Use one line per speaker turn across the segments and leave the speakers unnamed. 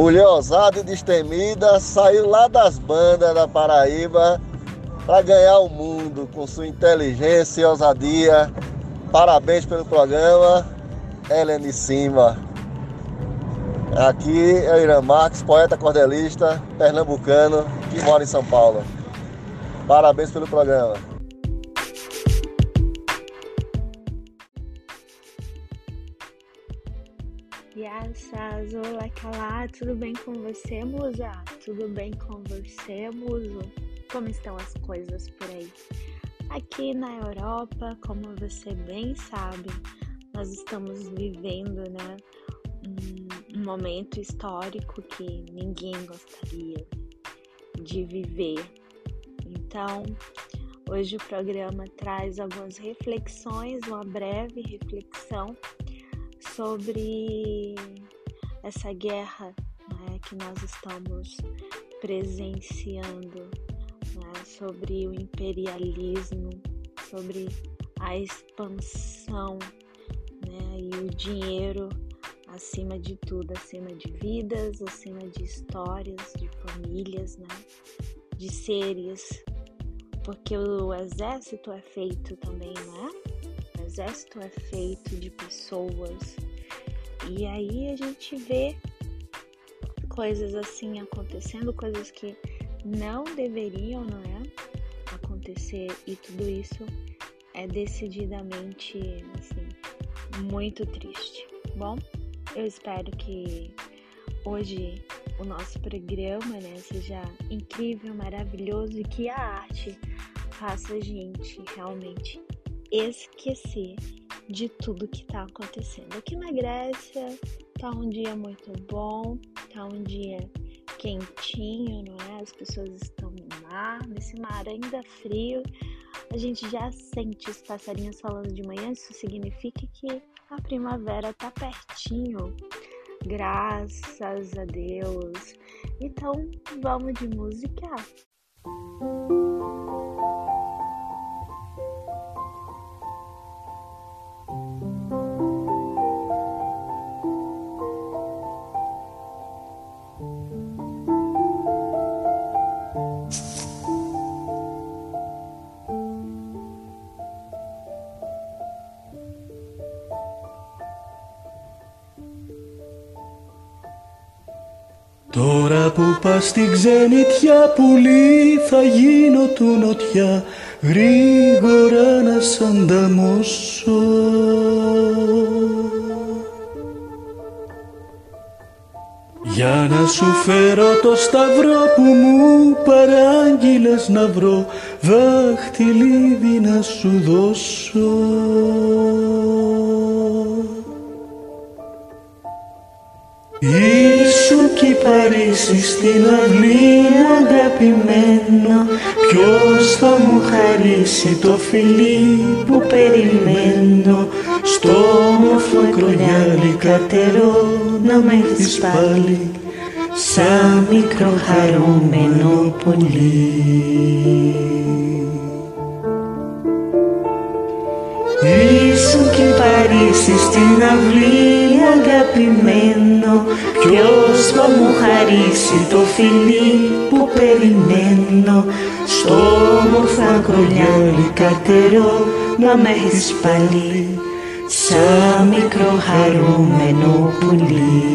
Mulher ousada e destemida, saiu lá das bandas da Paraíba para ganhar o mundo com sua inteligência e ousadia. Parabéns pelo programa, Helene Simba. Aqui é o Irã Marques, poeta cordelista, pernambucano, que mora em São Paulo. Parabéns pelo programa.
Graças, olá, calá, tudo bem com você, musa? Tudo bem com você, muso? Como estão as coisas por aí? Aqui na Europa, como você bem sabe, nós estamos vivendo, né, um momento histórico que ninguém gostaria de viver. Então, hoje o programa traz algumas reflexões, uma breve reflexão sobre essa guerra né, que nós estamos presenciando, né, sobre o imperialismo, sobre a expansão né, e o dinheiro acima de tudo, acima de vidas, acima de histórias, de famílias, né, de seres, porque o exército é feito também, né? O exército é feito de pessoas e aí a gente vê coisas assim acontecendo, coisas que não deveriam, não é? Acontecer e tudo isso é decididamente assim muito triste. Bom, eu espero que hoje o nosso programa né, seja incrível, maravilhoso e que a arte faça a gente realmente esquecer de tudo que está acontecendo. Aqui na Grécia tá um dia muito bom, tá um dia quentinho, não é? As pessoas estão no mar, nesse mar ainda frio. A gente já sente os passarinhos falando de manhã, isso significa que a primavera tá pertinho. Graças a Deus. Então, vamos de música.
Música στην ξενιτιά πουλί θα γίνω του νοτιά γρήγορα να σ' ανταμώσω. Για να σου φέρω το σταυρό που μου παράγγειλες να βρω δάχτυλίδι να σου δώσω Παρίσι στην αυλή αγαπημένο Ποιος θα μου χαρίσει το φιλί που περιμένω; Στο όμορφο κρονιάλι κατερό να με έχεις πάλι. Σαν μικρό χαρούμενο πολύ. Ήσουν και Παρίσι στην αυλή αγαπημένο. Ποιος θα μου χαρίσει το φιλί που περιμένω; Στο όμορφο ακρονιάλι κατερό να με έχεις πάλι. Σαν μικρό χαρούμενο πουλί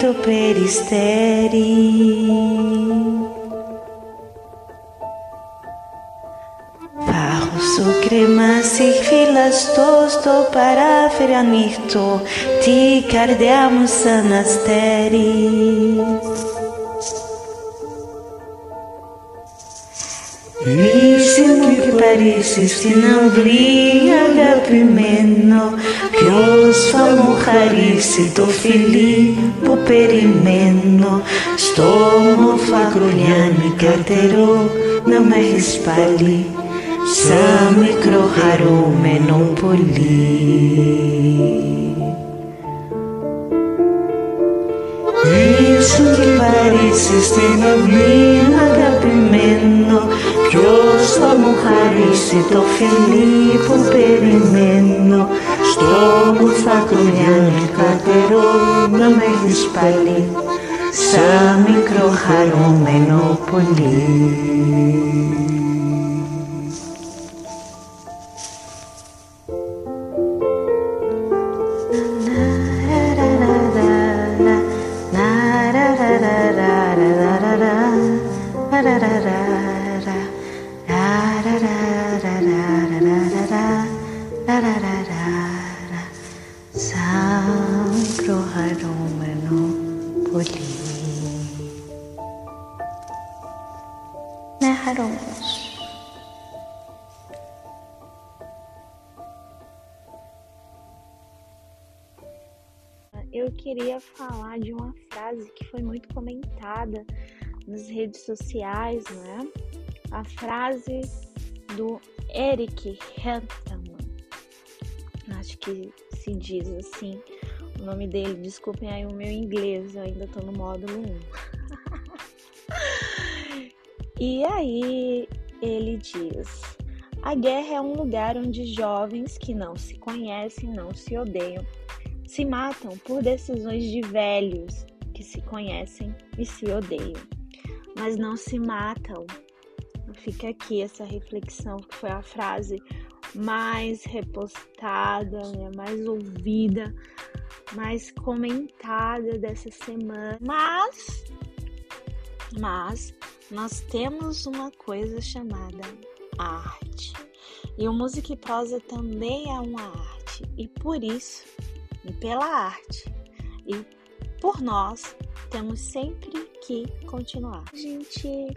Eto peristeri Parroso cremasi filas tosto paraferianisto Ti cardeamus sanasteris. Ανοιχτό τη καρδιά μου σαν αστέρι Ίσιμο και Παρίσι στην αυλή αγαπημένο Ποιος θα μου χαρίσει το φιλί που περιμένω. Στο όμορφα κρουλιάνικα τερό να με έχεις πάλι Σαν μικρό χαρούμενο πολύ. Ήσουν και Παρίσι στην αυλή αγαπημένο Ποιος θα μου χαρίσει το φιλί που περιμένω; Στο όμορφα κρουλιάνικα τερό να με έχεις πάλι Σαν μικρό χαρούμενο πολύ
queria falar de uma frase que foi muito comentada nas redes sociais, né? A frase do Eric Hantelman. Acho que se diz assim o nome dele. Desculpem aí o meu inglês, eu ainda tô no módulo 1. e aí ele diz: A guerra é um lugar onde jovens que não se conhecem, não se odeiam, se matam por decisões de velhos que se conhecem e se odeiam, mas não se matam. Fica aqui essa reflexão que foi a frase mais repostada, né, mais ouvida, mais comentada dessa semana. Mas, mas nós temos uma coisa chamada arte. E o música e prosa também é uma arte. E por isso e pela arte. E por nós temos sempre que continuar. A gente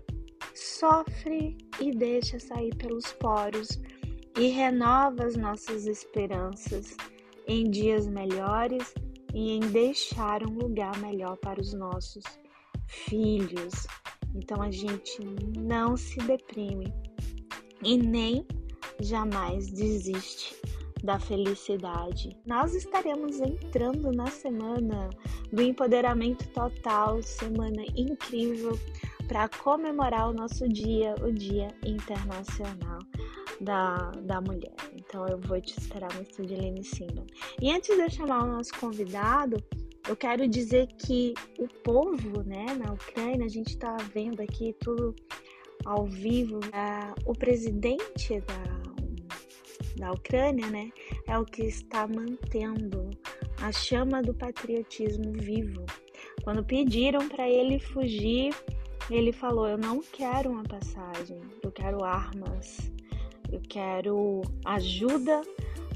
sofre e deixa sair pelos poros e renova as nossas esperanças em dias melhores e em deixar um lugar melhor para os nossos filhos. Então a gente não se deprime e nem jamais desiste da felicidade. Nós estaremos entrando na semana do empoderamento total, semana incrível para comemorar o nosso dia, o Dia Internacional da, da Mulher. Então eu vou te esperar no estúdio Lene Simba. E antes de eu chamar o nosso convidado, eu quero dizer que o povo, né, na Ucrânia, a gente está vendo aqui tudo ao vivo, uh, o presidente da da Ucrânia, né, é o que está mantendo a chama do patriotismo vivo. Quando pediram para ele fugir, ele falou: Eu não quero uma passagem, eu quero armas, eu quero ajuda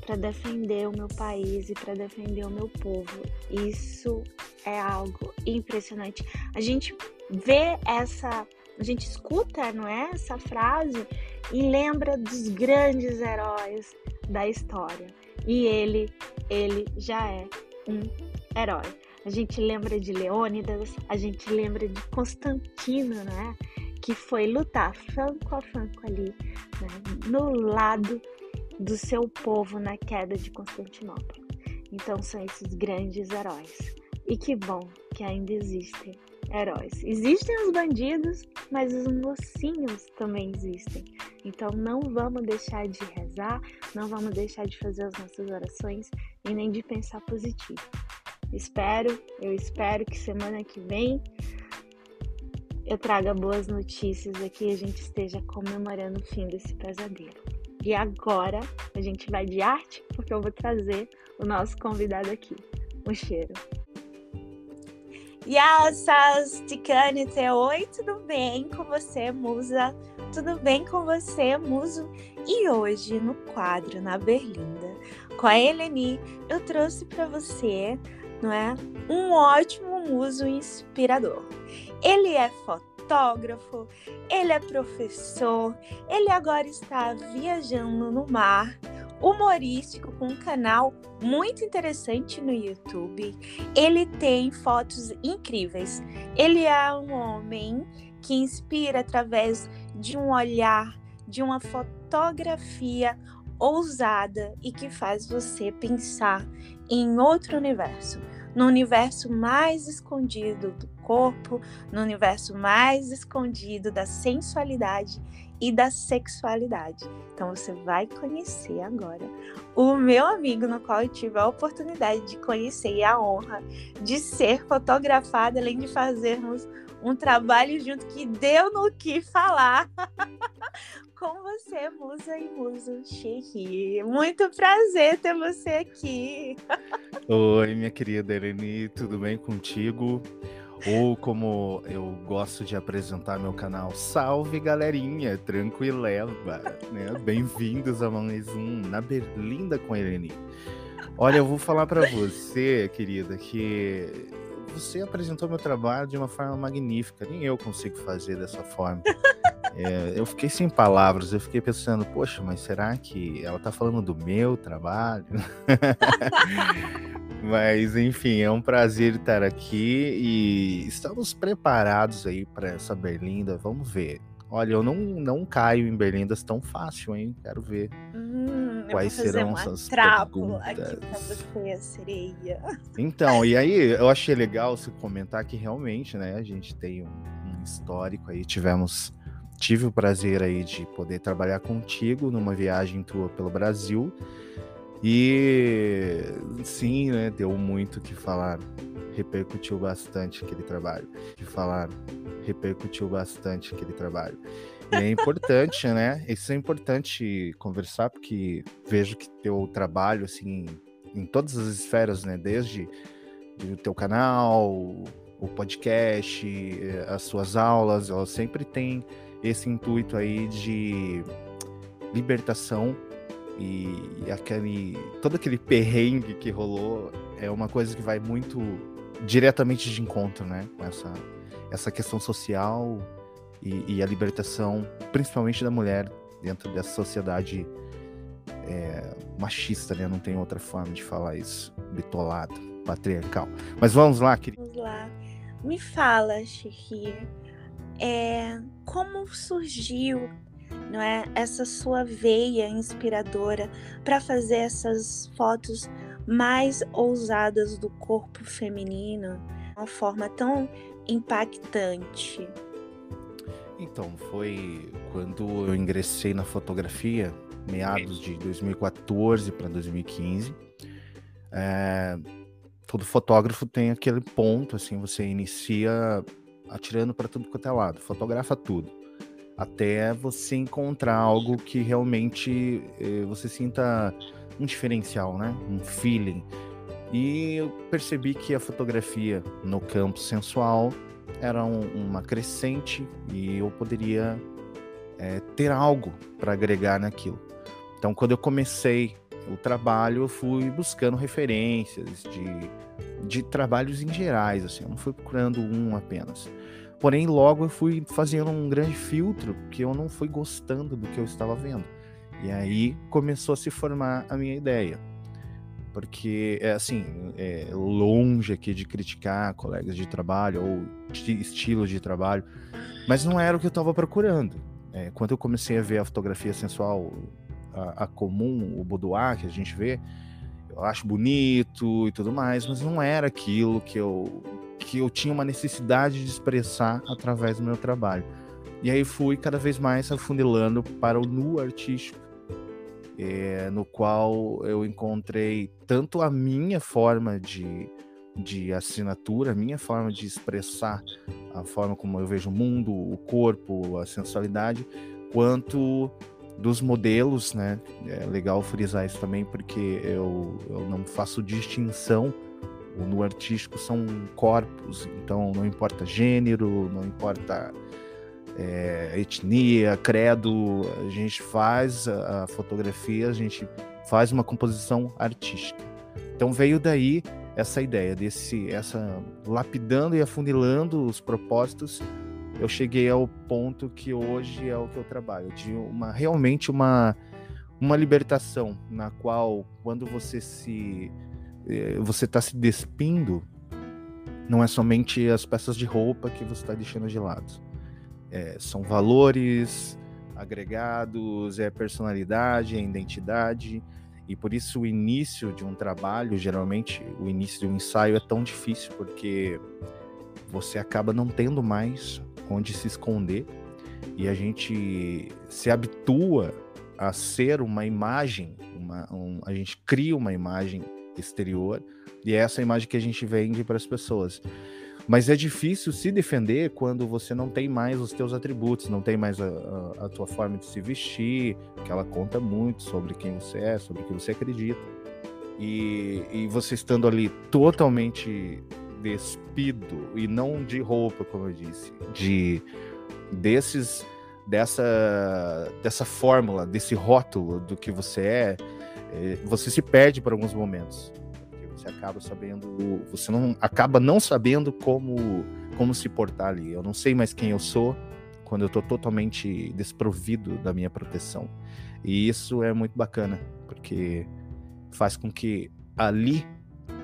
para defender o meu país e para defender o meu povo. Isso é algo impressionante. A gente vê essa, a gente escuta, não é, essa frase e lembra dos grandes heróis da história. E ele, ele já é um herói. A gente lembra de Leônidas, a gente lembra de Constantino, né? Que foi lutar franco a franco ali, né? no lado do seu povo na queda de Constantinopla. Então são esses grandes heróis. E que bom que ainda existem heróis. Existem os bandidos, mas os mocinhos também existem. Então não vamos deixar de rezar, não vamos deixar de fazer as nossas orações e nem de pensar positivo. Espero, eu espero que semana que vem eu traga boas notícias aqui e a gente esteja comemorando o fim desse pesadelo. E agora a gente vai de arte, porque eu vou trazer o nosso convidado aqui. Um cheiro. Yassas, Ticane, oi, tudo bem com você, musa? Tudo bem com você, muso? E hoje, no quadro Na Berlinda, com a Eleni, eu trouxe para você, não é? Um ótimo muso inspirador. Ele é fotógrafo, ele é professor, ele agora está viajando no mar, humorístico com um canal muito interessante no YouTube. Ele tem fotos incríveis. Ele é um homem que inspira através de um olhar, de uma fotografia ousada e que faz você pensar em outro universo, no universo mais escondido do corpo, no universo mais escondido da sensualidade e da sexualidade. Então você vai conhecer agora o meu amigo, no qual eu tive a oportunidade de conhecer e a honra de ser fotografada, além de fazermos um trabalho junto que deu no que falar. Com você, Musa e Muso Xerri. Muito prazer ter você aqui.
Oi, minha querida Eleni, tudo bem contigo? Ou como eu gosto de apresentar meu canal, salve galerinha, tranquileva, né? Bem-vindos a mais um Na Berlinda com a Eleni. Olha, eu vou falar para você, querida, que você apresentou meu trabalho de uma forma magnífica. Nem eu consigo fazer dessa forma. É, eu fiquei sem palavras, eu fiquei pensando, poxa, mas será que ela tá falando do meu trabalho? Mas, enfim, é um prazer estar aqui e estamos preparados aí para essa berlinda. Vamos ver. Olha, eu não, não caio em berlindas tão fácil, hein? Quero ver
Hum,
quais serão essas perguntas.
você, sereia.
Então, e aí eu achei legal você comentar que realmente, né, a gente tem um, um histórico aí, tivemos tive o prazer aí de poder trabalhar contigo numa viagem tua pelo Brasil. E sim, né, deu muito que falar. Repercutiu bastante aquele trabalho. Que falar, repercutiu bastante aquele trabalho. É importante, né? Isso é importante conversar, porque vejo que teu trabalho, assim, em todas as esferas, né? Desde o teu canal, o podcast, as suas aulas, elas sempre têm esse intuito aí de libertação e, e aquele todo aquele perrengue que rolou é uma coisa que vai muito diretamente de encontro, né? Com essa essa questão social e, e a libertação, principalmente da mulher dentro dessa sociedade é, machista, né? Não tem outra forma de falar isso, bitolado, patriarcal. Mas vamos lá, querido.
Vamos lá. Me fala, Shihir, é, como surgiu não é, essa sua veia inspiradora para fazer essas fotos mais ousadas do corpo feminino, uma forma tão impactante?
Então, foi quando eu ingressei na fotografia, meados de 2014 para 2015. É, todo fotógrafo tem aquele ponto, assim, você inicia atirando para tudo quanto é lado, fotografa tudo, até você encontrar algo que realmente eh, você sinta um diferencial, né? Um feeling. E eu percebi que a fotografia no campo sensual era um, uma crescente e eu poderia é, ter algo para agregar naquilo. Então, quando eu comecei o trabalho, eu fui buscando referências de, de trabalhos em gerais, assim, eu não fui procurando um apenas. Porém, logo eu fui fazendo um grande filtro, porque eu não fui gostando do que eu estava vendo. E aí começou a se formar a minha ideia. Porque, é assim, é longe aqui de criticar colegas de trabalho ou de estilo de trabalho, mas não era o que eu estava procurando. É, quando eu comecei a ver a fotografia sensual, a, a comum, o boudoir que a gente vê, eu acho bonito e tudo mais, mas não era aquilo que eu que eu tinha uma necessidade de expressar através do meu trabalho. E aí fui cada vez mais afunilando para o nu artístico, é, no qual eu encontrei tanto a minha forma de, de assinatura, a minha forma de expressar a forma como eu vejo o mundo, o corpo, a sensualidade, quanto dos modelos, né? É legal frisar isso também, porque eu, eu não faço distinção no artístico são corpos, então não importa gênero, não importa é, etnia, credo, a gente faz a, a fotografia, a gente faz uma composição artística. Então veio daí essa ideia desse, essa lapidando e afunilando os propósitos eu cheguei ao ponto que hoje é o que eu trabalho, de uma realmente uma uma libertação na qual quando você se eh, você está se despindo não é somente as peças de roupa que você está deixando de lado é, são valores agregados é personalidade é identidade e por isso o início de um trabalho geralmente o início de um ensaio é tão difícil porque você acaba não tendo mais onde se esconder e a gente se habitua a ser uma imagem, uma, um, a gente cria uma imagem exterior e é essa imagem que a gente vende para as pessoas. Mas é difícil se defender quando você não tem mais os teus atributos, não tem mais a, a, a tua forma de se vestir, que ela conta muito sobre quem você é, sobre o que você acredita. E, e você estando ali totalmente despido e não de roupa, como eu disse, de desses dessa dessa fórmula, desse rótulo do que você é, é você se perde por alguns momentos. Acaba sabendo, você não acaba não sabendo como como se portar ali. Eu não sei mais quem eu sou quando eu tô totalmente desprovido da minha proteção. E isso é muito bacana, porque faz com que ali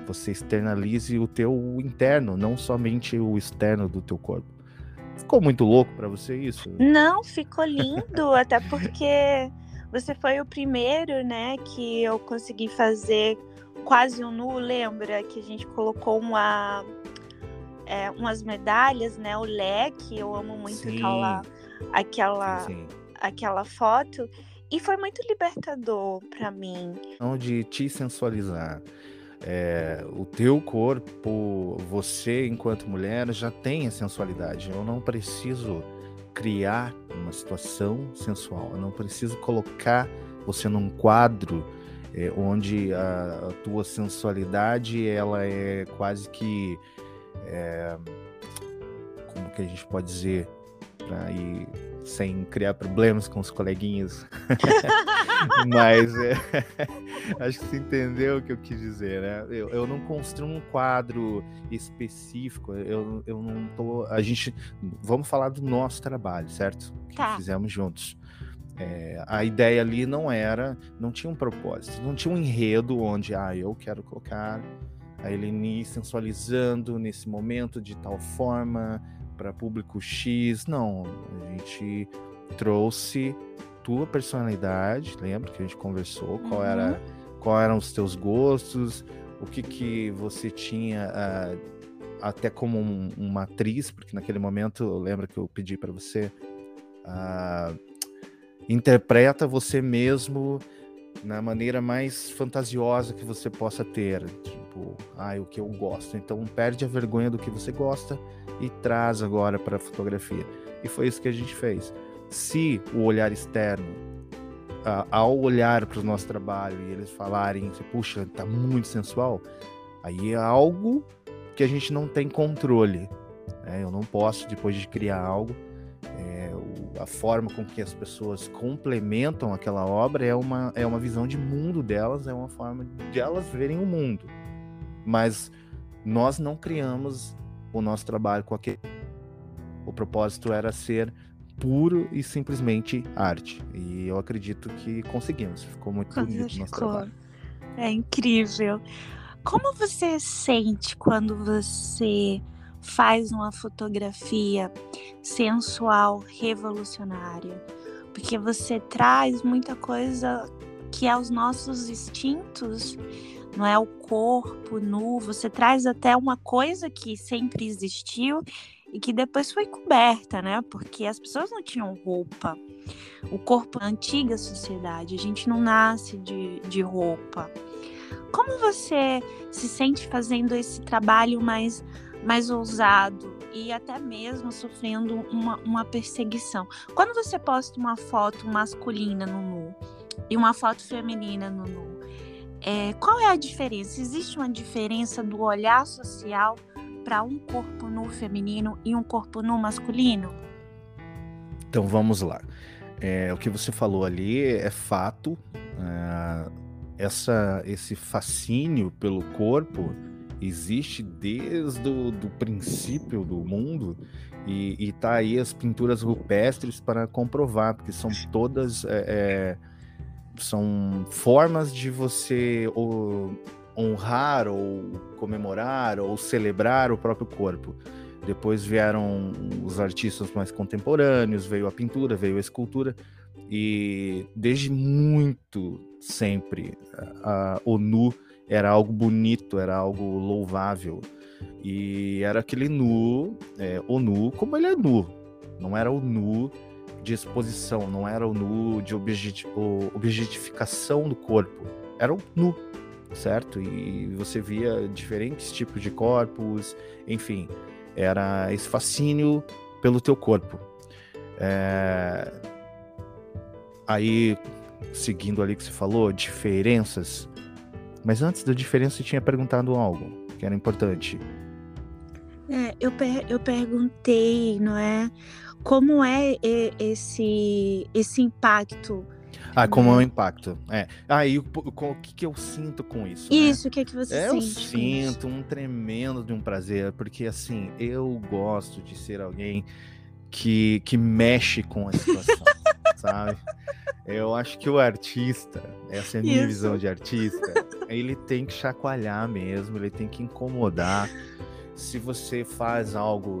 você externalize o teu interno, não somente o externo do teu corpo. Ficou muito louco para você isso?
Não, ficou lindo, até porque você foi o primeiro, né, que eu consegui fazer quase um nu, lembra que a gente colocou uma é, umas medalhas, né, o leque, eu amo muito Sim. aquela aquela Sim. aquela foto e foi muito libertador para mim.
Onde te sensualizar é, o teu corpo, você enquanto mulher já tem a sensualidade. Eu não preciso criar uma situação sensual. Eu não preciso colocar você num quadro é, onde a, a, tua sensualidade ela é quase que é, como que a gente pode dizer para ir sem criar problemas com os coleguinhas. Mas é, acho que você entendeu o que eu quis dizer, né? Eu, eu não construo um quadro específico, eu, eu não tô. A gente. Vamos falar do nosso trabalho, certo? Que tá. fizemos juntos. É, a ideia ali não era, não tinha um propósito, não tinha um enredo onde, ah, eu quero colocar a Eleni sensualizando nesse momento de tal forma, para público X. Não, a gente trouxe tua personalidade, lembra que a gente conversou, qual uhum. era qual eram os teus gostos, o que que você tinha uh, até como um, uma atriz, porque naquele momento, lembra que eu pedi para você uh, interpreta você mesmo na maneira mais fantasiosa que você possa ter, tipo, ah, o que eu gosto. Então perde a vergonha do que você gosta e traz agora para a fotografia. E foi isso que a gente fez. Se o olhar externo, uh, ao olhar para o nosso trabalho e eles falarem, puxa, tá muito sensual, aí é algo que a gente não tem controle. Né? Eu não posso, depois de criar algo, é, a forma com que as pessoas complementam aquela obra é uma, é uma visão de mundo delas, é uma forma de elas verem o mundo. Mas nós não criamos o nosso trabalho com aquele. O propósito era ser puro e simplesmente arte. E eu acredito que conseguimos. Ficou muito bonito o nosso trabalho.
É incrível. Como você sente quando você faz uma fotografia sensual, revolucionária? Porque você traz muita coisa que é os nossos instintos não é o corpo nu, você traz até uma coisa que sempre existiu e que depois foi coberta, né? Porque as pessoas não tinham roupa. O corpo na antiga sociedade, a gente não nasce de, de roupa. Como você se sente fazendo esse trabalho mais, mais ousado e até mesmo sofrendo uma, uma perseguição? Quando você posta uma foto masculina no nu e uma foto feminina no nu, é, qual é a diferença? Existe uma diferença do olhar social para um corpo nu feminino e um corpo nu masculino?
Então vamos lá. É, o que você falou ali é fato. É, essa, esse fascínio pelo corpo existe desde o do princípio do mundo e, e tá aí as pinturas rupestres para comprovar, porque são todas é, é, são formas de você ou, honrar ou comemorar ou celebrar o próprio corpo. Depois vieram os artistas mais contemporâneos, veio a pintura, veio a escultura e desde muito sempre a, a, o nu era algo bonito, era algo louvável. E era aquele nu, é, o nu como ele é nu. Não era o nu de exposição, não era o nu de objetificação do corpo. Era o nu, certo? E você via diferentes tipos de corpos, enfim, era esse fascínio pelo teu corpo. É... Aí, seguindo ali que você falou, diferenças mas antes da diferença, eu tinha perguntado algo que era importante.
É, eu, per eu perguntei, não é? Como é esse, esse impacto?
Ah, como né? é o impacto. É. Ah, e o, o, o que, que eu sinto com isso?
Né? Isso, né? o que, é que você
é,
sente?
Eu sinto um tremendo de um prazer, porque assim, eu gosto de ser alguém que, que mexe com a situação, sabe? Eu acho que o artista, essa é a minha Isso. visão de artista, ele tem que chacoalhar mesmo, ele tem que incomodar. Se você faz algo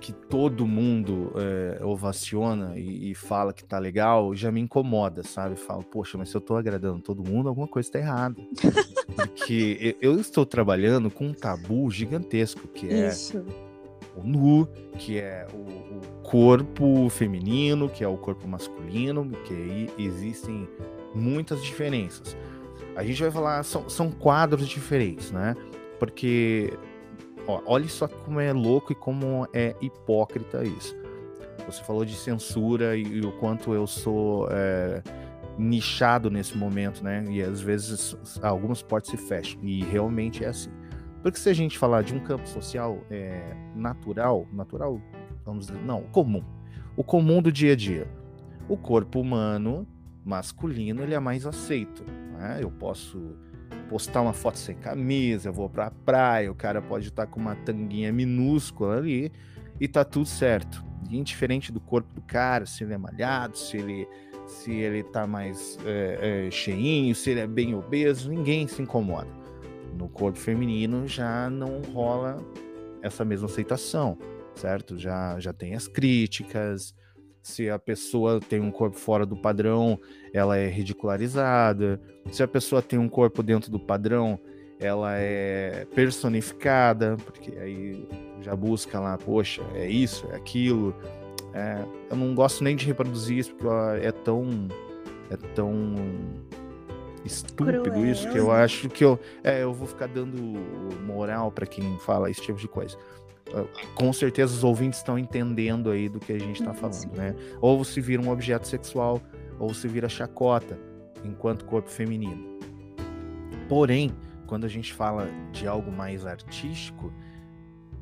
que todo mundo é, ovaciona e, e, fala que tá legal, já me incomoda, sabe? Falo, poxa, mas se eu tô agradando todo mundo, alguma coisa tá errada. Porque eu estou trabalhando com um tabu gigantesco, que é Isso o nu, que é o, o, corpo feminino, que é o corpo masculino, que aí existem muitas diferenças. A gente vai falar, são, são quadros diferentes, né? Porque, ó, olha só como é louco e como é hipócrita isso. Você falou de censura e, e o quanto eu sou é, nichado nesse momento, né? E às vezes algumas portas se fecham. E realmente é assim. Porque se a gente falar de um campo social é, natural, natural, vamos dizer, não, comum, o comum do dia a dia, o corpo humano masculino ele é mais aceito. Né? Eu posso postar uma foto sem camisa, eu vou pra praia, o cara pode estar com uma tanguinha minúscula ali e tá tudo certo. Indiferente do corpo do cara, se ele é malhado, se ele se ele tá mais é, é, cheinho, se ele é bem obeso, ninguém se incomoda no corpo feminino já não rola essa mesma aceitação, certo? Já, já tem as críticas. Se a pessoa tem um corpo fora do padrão, ela é ridicularizada. Se a pessoa tem um corpo dentro do padrão, ela é personificada, porque aí já busca lá, poxa, é isso, é aquilo. É, eu não gosto nem de reproduzir isso, porque é tão. É tão estúpido Cruel. isso, que eu acho que eu, é, eu vou ficar dando moral para quem fala esse tipo de coisa. Com certeza os ouvintes estão entendendo aí do que a gente está falando, né? Ou se vira um objeto sexual, ou se vira chacota enquanto corpo feminino. Porém, quando a gente fala de algo mais artístico,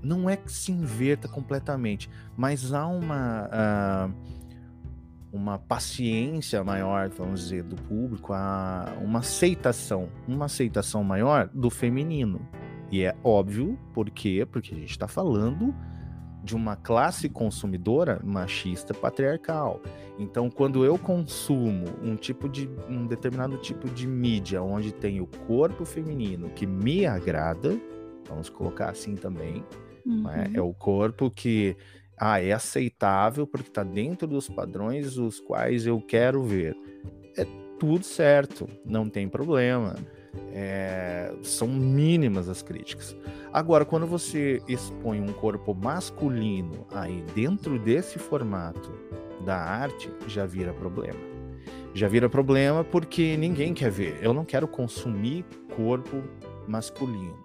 não é que se inverta completamente, mas há uma. Uh, uma paciência maior, vamos dizer, do público, a uma aceitação, uma aceitação maior do feminino. E é óbvio, por quê? Porque a gente está falando de uma classe consumidora machista patriarcal. Então, quando eu consumo um tipo de um determinado tipo de mídia onde tem o corpo feminino que me agrada, vamos colocar assim também, uhum. né? é o corpo que ah, é aceitável porque está dentro dos padrões os quais eu quero ver. É tudo certo, não tem problema. É, são mínimas as críticas. Agora, quando você expõe um corpo masculino aí dentro desse formato da arte, já vira problema. Já vira problema porque ninguém quer ver. Eu não quero consumir corpo masculino.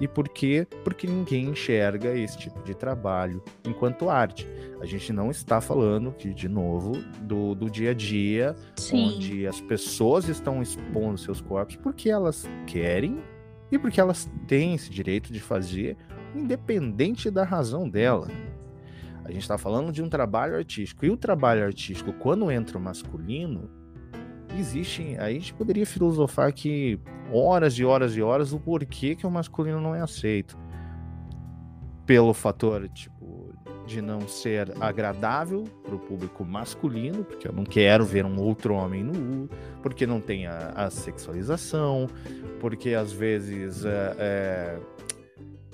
E por quê? Porque ninguém enxerga esse tipo de trabalho enquanto arte. A gente não está falando aqui, de novo, do, do dia a dia, Sim. onde as pessoas estão expondo seus corpos porque elas querem e porque elas têm esse direito de fazer, independente da razão dela. A gente está falando de um trabalho artístico. E o trabalho artístico, quando entra o masculino, existem. Aí a gente poderia filosofar aqui horas e horas e horas o porquê que o masculino não é aceito. Pelo fator, tipo, de não ser agradável para o público masculino, porque eu não quero ver um outro homem nu, porque não tem a, a sexualização, porque às vezes é, é,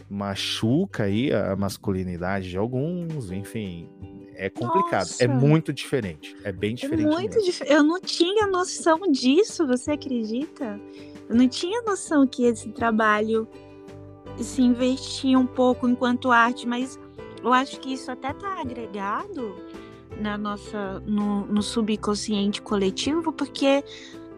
machuca aí a masculinidade de alguns, enfim, é complicado, é Nossa. é muito diferente, é bem é diferente.
É muito dif... Eu não tinha noção disso, você acredita? Eu não tinha noção que esse trabalho se investia um pouco enquanto arte, mas eu acho que isso até tá agregado na nossa no, no subconsciente coletivo, porque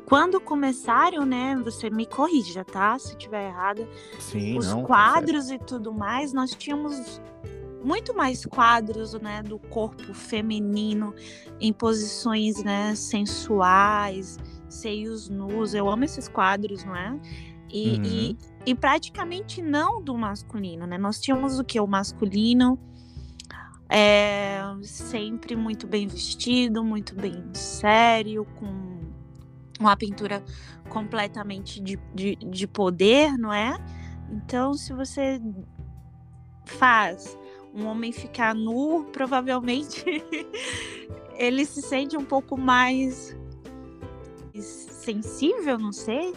quando começaram, né, você me corrija, tá? Se tiver errada.
Sim,
os
não,
quadros e tudo mais, nós tínhamos muito mais quadros, né, do corpo feminino em posições, né, sensuais, seios nus. Eu amo esses quadros, não é? E, uhum. e, e, praticamente não do masculino, né? Nós tínhamos o que? O masculino é, sempre muito bem vestido, muito bem sério, com uma pintura completamente de, de, de poder, não é? Então, se você faz um homem ficar nu, provavelmente ele se sente um pouco mais sensível, não sei.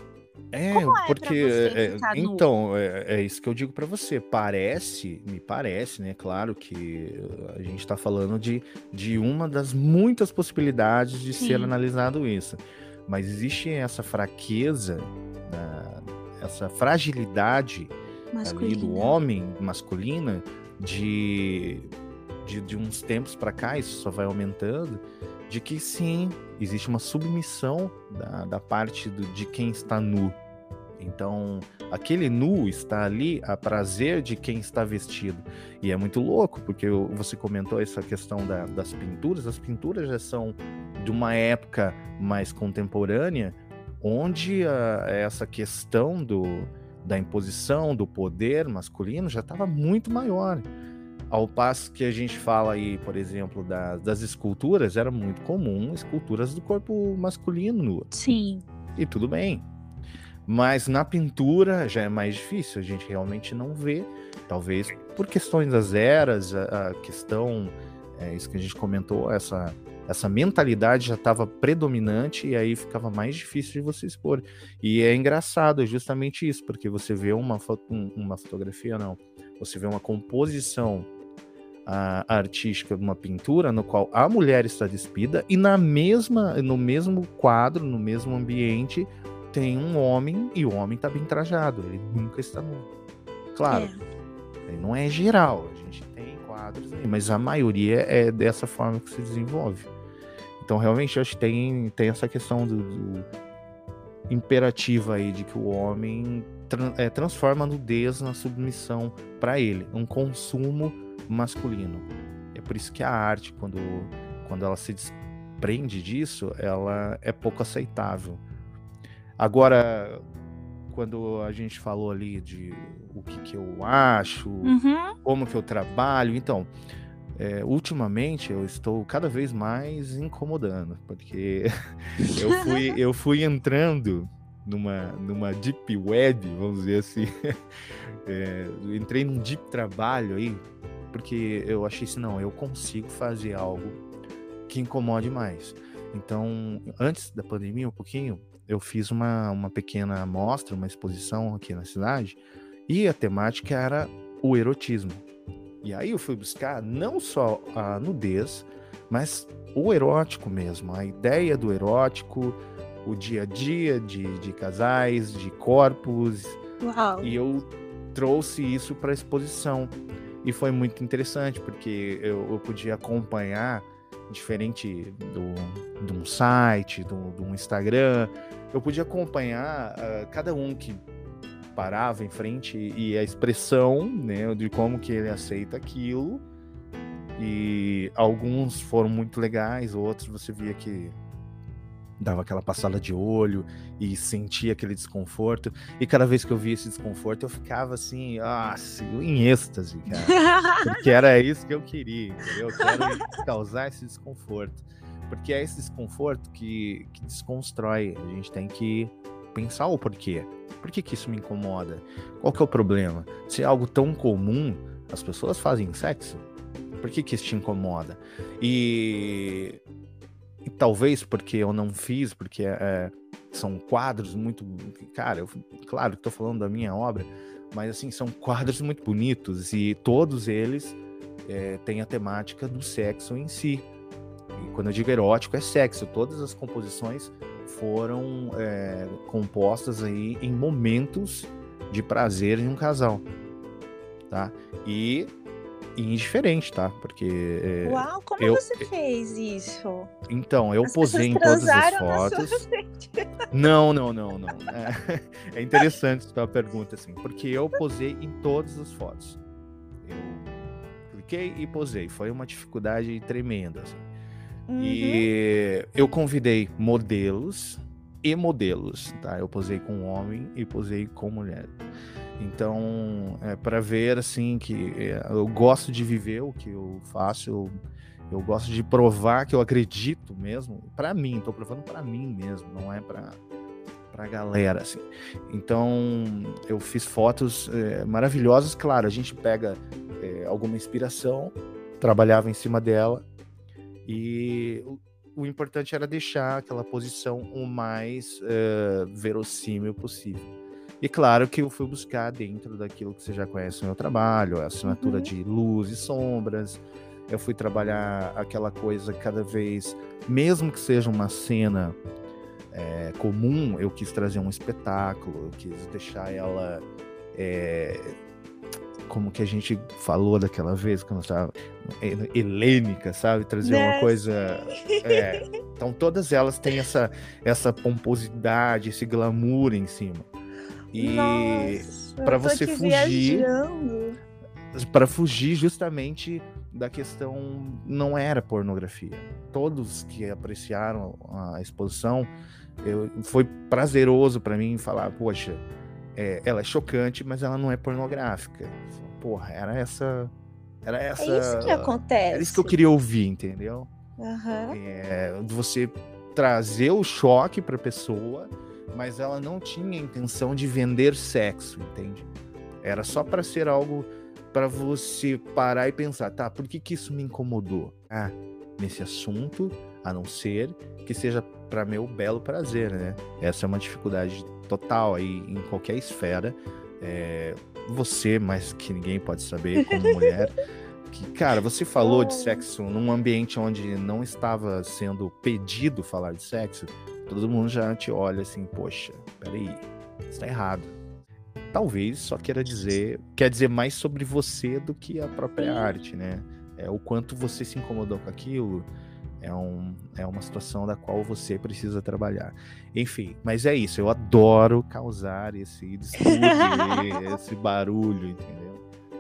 É, é porque é, então é, é, isso que eu digo para você. Parece, me parece, né? Claro que a gente está falando de, de uma das muitas possibilidades de Sim. ser analisado isso, mas existe essa fraqueza, né, essa fragilidade ali do homem masculina de, de, de uns tempos para cá, isso só vai aumentando, de que sim, existe uma submissão da, da parte do, de quem está nu. Então, aquele nu está ali a prazer de quem está vestido. E é muito louco, porque você comentou essa questão da, das pinturas. As pinturas já são de uma época mais contemporânea, onde a, essa questão do, da imposição do poder masculino já estava muito maior. Ao passo que a gente fala aí, por exemplo, da, das esculturas, era muito comum esculturas do corpo masculino.
Sim.
E tudo bem. Mas na pintura já é mais difícil, a gente realmente não vê, talvez por questões das eras, a, a questão, é isso que a gente comentou, essa essa mentalidade já estava predominante e aí ficava mais difícil de você expor. E é engraçado, é justamente isso, porque você vê uma, foto, uma fotografia, não, você vê uma composição a, artística de uma pintura no qual a mulher está despida e na mesma, no mesmo quadro, no mesmo ambiente, tem um homem e o homem está bem trajado, ele nunca está nu. Claro, é. não é geral, a gente tem quadros aí, mas a maioria é dessa forma que se desenvolve. Então, realmente, acho que tem, tem essa questão do, do imperativa aí de que o homem tra é, transforma a nudez na submissão para ele, um consumo masculino. É por isso que a arte, quando, quando ela se desprende disso, ela é pouco aceitável. Agora, quando a gente falou ali de o que, que eu acho, uhum. como que eu trabalho, então, é, ultimamente eu estou cada vez mais incomodando, porque eu fui, eu fui entrando numa, numa deep web, vamos dizer assim, é, entrei num deep trabalho aí, porque eu achei assim, não, eu consigo fazer algo que incomode mais. Então, antes da pandemia, um pouquinho, eu fiz uma, uma pequena amostra, uma exposição aqui na cidade, e a temática era o erotismo. E aí eu fui buscar não só a nudez, mas o erótico mesmo, a ideia do erótico, o dia a dia de, de casais, de corpos.
Uau.
E eu trouxe isso para a exposição. E foi muito interessante, porque eu, eu podia acompanhar, diferente do, de um site, do, de um Instagram, eu podia acompanhar uh, cada um que parava em frente e a expressão né, de como que ele aceita aquilo. E alguns foram muito legais, outros você via que dava aquela passada de olho e sentia aquele desconforto. E cada vez que eu via esse desconforto, eu ficava assim, ah, em êxtase, cara. Porque era isso que eu queria, entendeu? Eu quero causar esse desconforto. Porque é esse desconforto que, que desconstrói. A gente tem que pensar o porquê. Por que, que isso me incomoda? Qual que é o problema? Se é algo tão comum, as pessoas fazem sexo. Por que, que isso te incomoda? E, e talvez porque eu não fiz, porque é, são quadros muito. Cara, eu, claro que estou falando da minha obra, mas assim, são quadros muito bonitos e todos eles é, têm a temática do sexo em si. E quando eu digo erótico, é sexo. Todas as composições foram é, compostas aí em momentos de prazer em um casal, tá? E indiferente, tá? Porque.
É, Uau, como eu, você fez isso?
Então, eu as posei em todas as fotos. Não, não, não, não. É, é interessante a pergunta, assim, porque eu posei em todas as fotos. Eu cliquei e posei. Foi uma dificuldade tremenda, assim. Uhum. E eu convidei modelos e modelos, tá? Eu posei com homem e posei com mulher. Então, é para ver assim que é, eu gosto de viver o que eu faço, eu, eu gosto de provar que eu acredito mesmo, para mim, tô provando para mim mesmo, não é para para galera assim. Então, eu fiz fotos é, maravilhosas, claro, a gente pega é, alguma inspiração, trabalhava em cima dela e o, o importante era deixar aquela posição o mais é, verossímil possível. E claro que eu fui buscar dentro daquilo que você já conhece no meu trabalho, a assinatura uhum. de luz e sombras. Eu fui trabalhar aquela coisa cada vez, mesmo que seja uma cena é, comum, eu quis trazer um espetáculo, eu quis deixar ela. É, como que a gente falou daquela vez, quando estava helênica, sabe? Trazer uma coisa. É, então todas elas têm essa, essa pomposidade, esse glamour em cima. E para você fugir para fugir justamente da questão não era pornografia. Todos que apreciaram a exposição, eu, foi prazeroso para mim falar, poxa, é, ela é chocante, mas ela não é pornográfica. Porra, era essa era essa
É isso que acontece.
Era isso que eu queria ouvir, entendeu?
Uhum.
É, você trazer o choque para a pessoa mas ela não tinha intenção de vender sexo, entende? Era só para ser algo para você parar e pensar, tá, por que que isso me incomodou? Ah, nesse assunto, a não ser que seja para meu belo prazer, né? Essa é uma dificuldade total aí em qualquer esfera. É, você, mais que ninguém pode saber, como mulher, que, cara, você falou de sexo num ambiente onde não estava sendo pedido falar de sexo, todo mundo já te olha assim, poxa, peraí, está errado. Talvez só queira dizer, quer dizer mais sobre você do que a própria arte, né? É o quanto você se incomodou com aquilo, é, um, é uma situação da qual você precisa trabalhar. Enfim, mas é isso, eu adoro causar esse distúrbio, esse barulho, entendeu?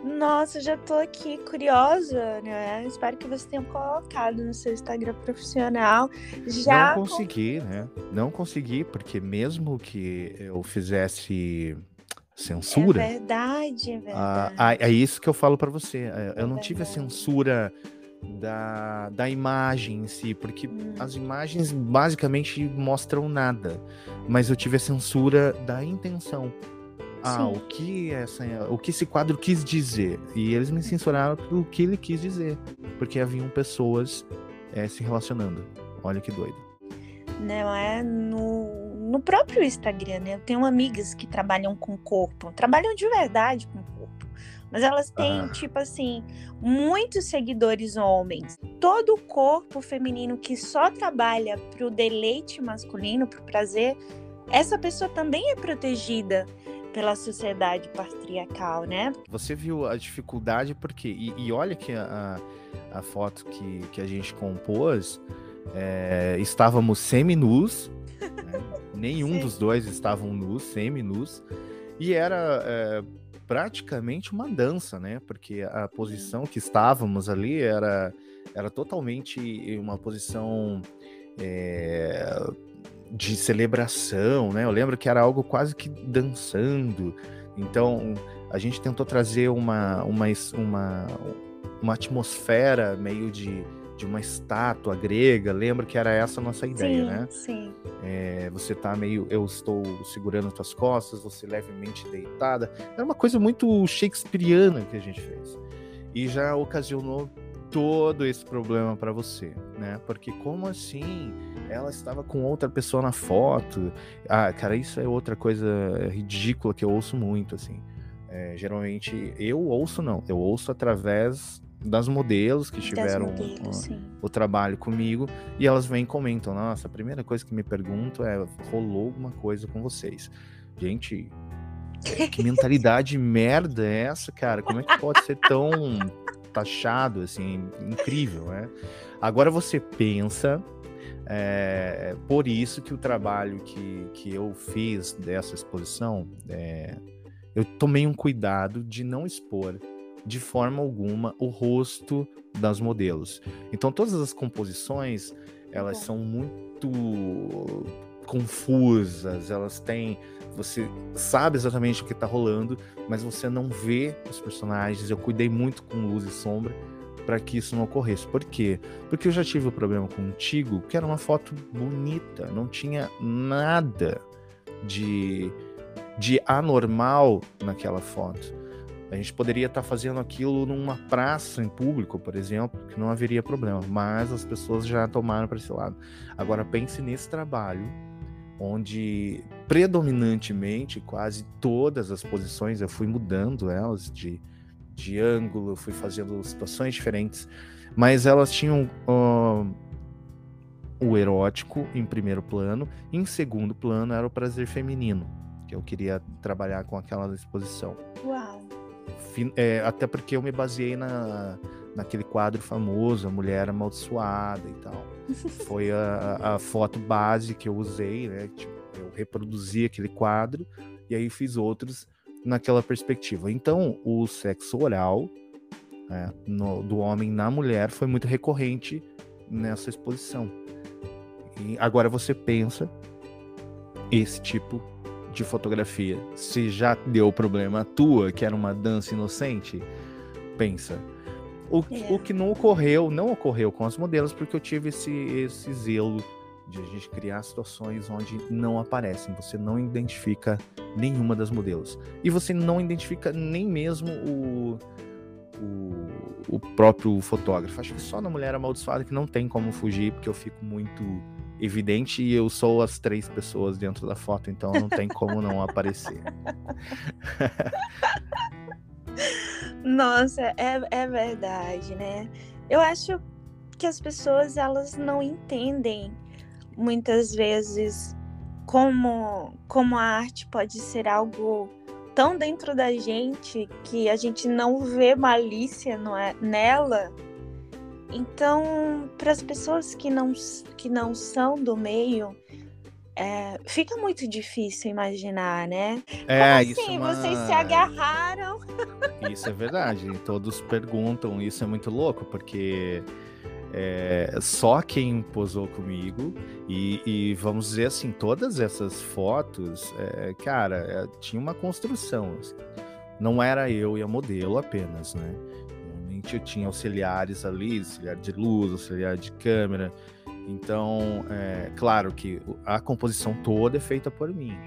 Nossa, já tô aqui curiosa, né? Espero que você tenha colocado no seu Instagram profissional. Já
não consegui, com... né? Não consegui, porque mesmo que eu fizesse censura.
É verdade, é
verdade. Ah, é isso que eu falo para você. É, eu não tive a censura da, da imagem em si, porque hum. as imagens basicamente mostram nada. Mas eu tive a censura da intenção ah, Sim. o que essa, o que esse quadro quis dizer. E eles me censuraram pelo que ele quis dizer, porque haviam pessoas é, se relacionando. Olha que doido.
Não é no, no próprio Instagram, né? Eu tenho amigas que trabalham com corpo, trabalham de verdade com corpo. Mas elas têm, ah. tipo assim, muitos seguidores homens. Todo o corpo feminino que só trabalha pro deleite masculino, pro prazer, essa pessoa também é protegida pela sociedade patriarcal, né?
Você viu a dificuldade porque e, e olha que a, a foto que, que a gente compôs é, estávamos semi-nus, né? nenhum Sim. dos dois estavam nus, semi-nus, e era é, praticamente uma dança, né? Porque a posição que estávamos ali era, era totalmente uma posição é, de celebração, né? Eu lembro que era algo quase que dançando. Então, a gente tentou trazer uma, uma, uma, uma atmosfera meio de, de uma estátua grega. Lembra que era essa a nossa ideia,
sim,
né?
Sim.
É, você tá meio, eu estou segurando as tuas costas, você levemente deitada. Era uma coisa muito shakespeariana que a gente fez. E já ocasionou todo esse problema para você, né? Porque como assim? Ela estava com outra pessoa na foto. Ah, cara, isso é outra coisa ridícula que eu ouço muito, assim. É, geralmente eu ouço não, eu ouço através das modelos que tiveram
modelos,
o, o, trabalho comigo e elas vêm e comentam: Nossa, a primeira coisa que me pergunto é: rolou alguma coisa com vocês? Gente, que mentalidade merda é essa, cara? Como é que pode ser tão taxado assim? Incrível, né? Agora você pensa. É, por isso que o trabalho que, que eu fiz dessa exposição, é, eu tomei um cuidado de não expor de forma alguma o rosto das modelos. Então todas as composições, elas são muito confusas, elas têm você sabe exatamente o que está rolando, mas você não vê os personagens. Eu cuidei muito com luz e sombra para que isso não ocorresse. Por quê? Porque eu já tive o um problema contigo, que era uma foto bonita, não tinha nada de de anormal naquela foto. A gente poderia estar tá fazendo aquilo numa praça em público, por exemplo, que não haveria problema, mas as pessoas já tomaram para esse lado. Agora pense nesse trabalho onde predominantemente quase todas as posições eu fui mudando elas de, de ângulo, fui fazendo situações diferentes, mas elas tinham uh, o erótico em primeiro plano, em segundo plano era o prazer feminino, que eu queria trabalhar com aquela exposição.
Uau!
É, até porque eu me baseei na, naquele quadro famoso, A Mulher Amaldiçoada e tal. Foi a, a foto base que eu usei, né? Tipo, eu reproduzi aquele quadro e aí fiz outros naquela perspectiva. Então, o sexo oral é, no, do homem na mulher foi muito recorrente nessa exposição. E agora você pensa esse tipo de fotografia, se já deu problema tua, que era uma dança inocente, pensa. O, é. o que não ocorreu, não ocorreu com as modelos, porque eu tive esse, esse zelo de a gente criar situações onde não aparecem, você não identifica nenhuma das modelos. E você não identifica nem mesmo o, o, o próprio fotógrafo. Acho que só na Mulher Amaldiçoada que não tem como fugir, porque eu fico muito evidente e eu sou as três pessoas dentro da foto, então não tem como não aparecer.
Nossa, é, é verdade, né? Eu acho que as pessoas elas não entendem muitas vezes como, como a arte pode ser algo tão dentro da gente que a gente não vê malícia não é, nela então, para as pessoas que não, que não são do meio, é, fica muito difícil imaginar, né?
É,
Como assim?
Uma...
Vocês se agarraram?
Isso é verdade. Todos perguntam, isso é muito louco, porque é, só quem posou comigo, e, e, vamos dizer assim, todas essas fotos, é, cara, é, tinha uma construção. Assim. Não era eu e a modelo apenas, né? Eu tinha auxiliares ali, auxiliar de luz, auxiliar de câmera. Então, é claro que a composição toda é feita por mim,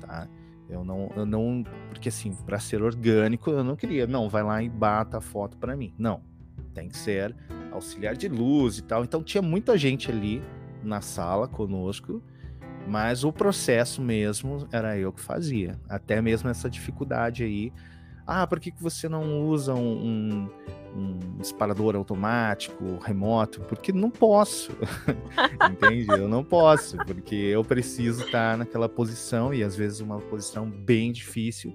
tá? Eu não, eu não, porque assim, para ser orgânico, eu não queria, não, vai lá e bata a foto para mim. Não, tem que ser auxiliar de luz e tal. Então tinha muita gente ali na sala conosco, mas o processo mesmo era eu que fazia. Até mesmo essa dificuldade aí. Ah, por que, que você não usa um, um um disparador automático, remoto, porque não posso. Entende? Eu não posso, porque eu preciso estar naquela posição e às vezes uma posição bem difícil,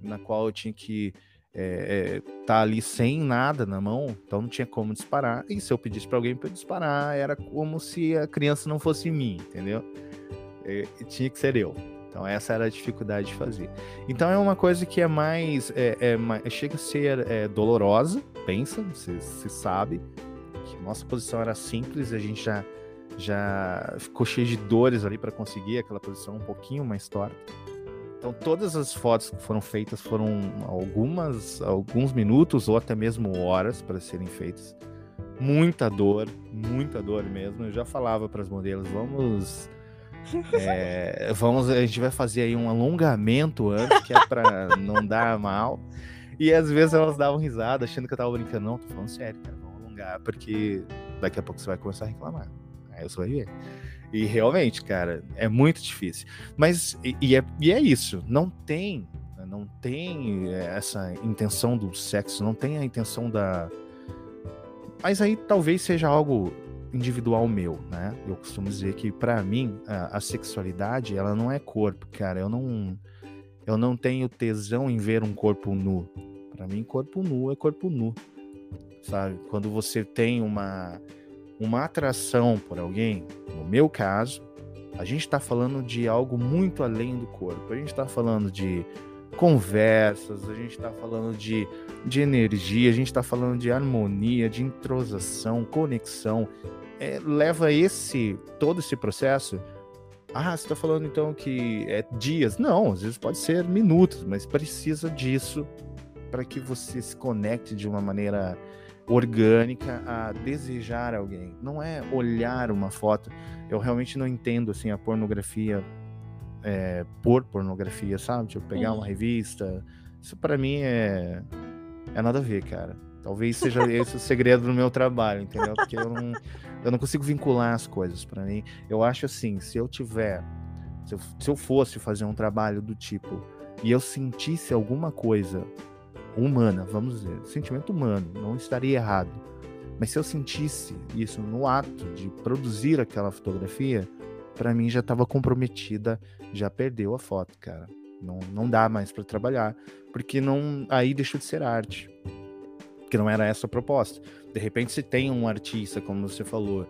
na qual eu tinha que estar é, é, tá ali sem nada na mão, então não tinha como disparar. E se eu pedisse para alguém para disparar, era como se a criança não fosse mim, entendeu? Tinha que ser eu. Então essa era a dificuldade de fazer. Então é uma coisa que é mais, é, é chega a ser é, dolorosa, pensa, você, você sabe que nossa posição era simples, a gente já já ficou cheio de dores ali para conseguir aquela posição um pouquinho mais torta. Então todas as fotos que foram feitas foram algumas alguns minutos ou até mesmo horas para serem feitas. muita dor, muita dor mesmo. Eu já falava para as modelos, vamos é, vamos, a gente vai fazer aí um alongamento antes, que é para não dar mal. E às vezes elas davam risada, achando que eu tava brincando. Não, tô falando sério, cara, vamos alongar, porque daqui a pouco você vai começar a reclamar. Aí você vai ver. E realmente, cara, é muito difícil. Mas, e, e, é, e é isso, não tem, não tem essa intenção do sexo, não tem a intenção da. Mas aí talvez seja algo individual meu, né? Eu costumo dizer que para mim a, a, sexualidade ela não é corpo, cara. Eu não eu não tenho tesão em ver um corpo nu. Para mim corpo nu é corpo nu, sabe? Quando você tem uma uma atração por alguém, no meu caso, a gente está falando de algo muito além do corpo. A gente está falando de conversas, a gente está falando de, de energia, a gente está falando de harmonia, de entrosação, conexão. É, leva esse todo esse processo. Ah, você está falando então que é dias? Não, às vezes pode ser minutos, mas precisa disso para que você se conecte de uma maneira orgânica a desejar alguém. Não é olhar uma foto. Eu realmente não entendo assim a pornografia é, por pornografia, sabe? Tipo, pegar uma revista. Isso para mim é é nada a ver, cara. Talvez seja esse o segredo do meu trabalho, entendeu? Porque eu não, eu não consigo vincular as coisas para mim. Eu acho assim, se eu tiver, se eu, se eu fosse fazer um trabalho do tipo e eu sentisse alguma coisa humana, vamos dizer, sentimento humano, não estaria errado. Mas se eu sentisse isso no ato de produzir aquela fotografia, para mim já estava comprometida, já perdeu a foto, cara. Não, não dá mais para trabalhar, porque não aí deixou de ser arte. Porque não era essa a proposta. De repente, se tem um artista, como você falou,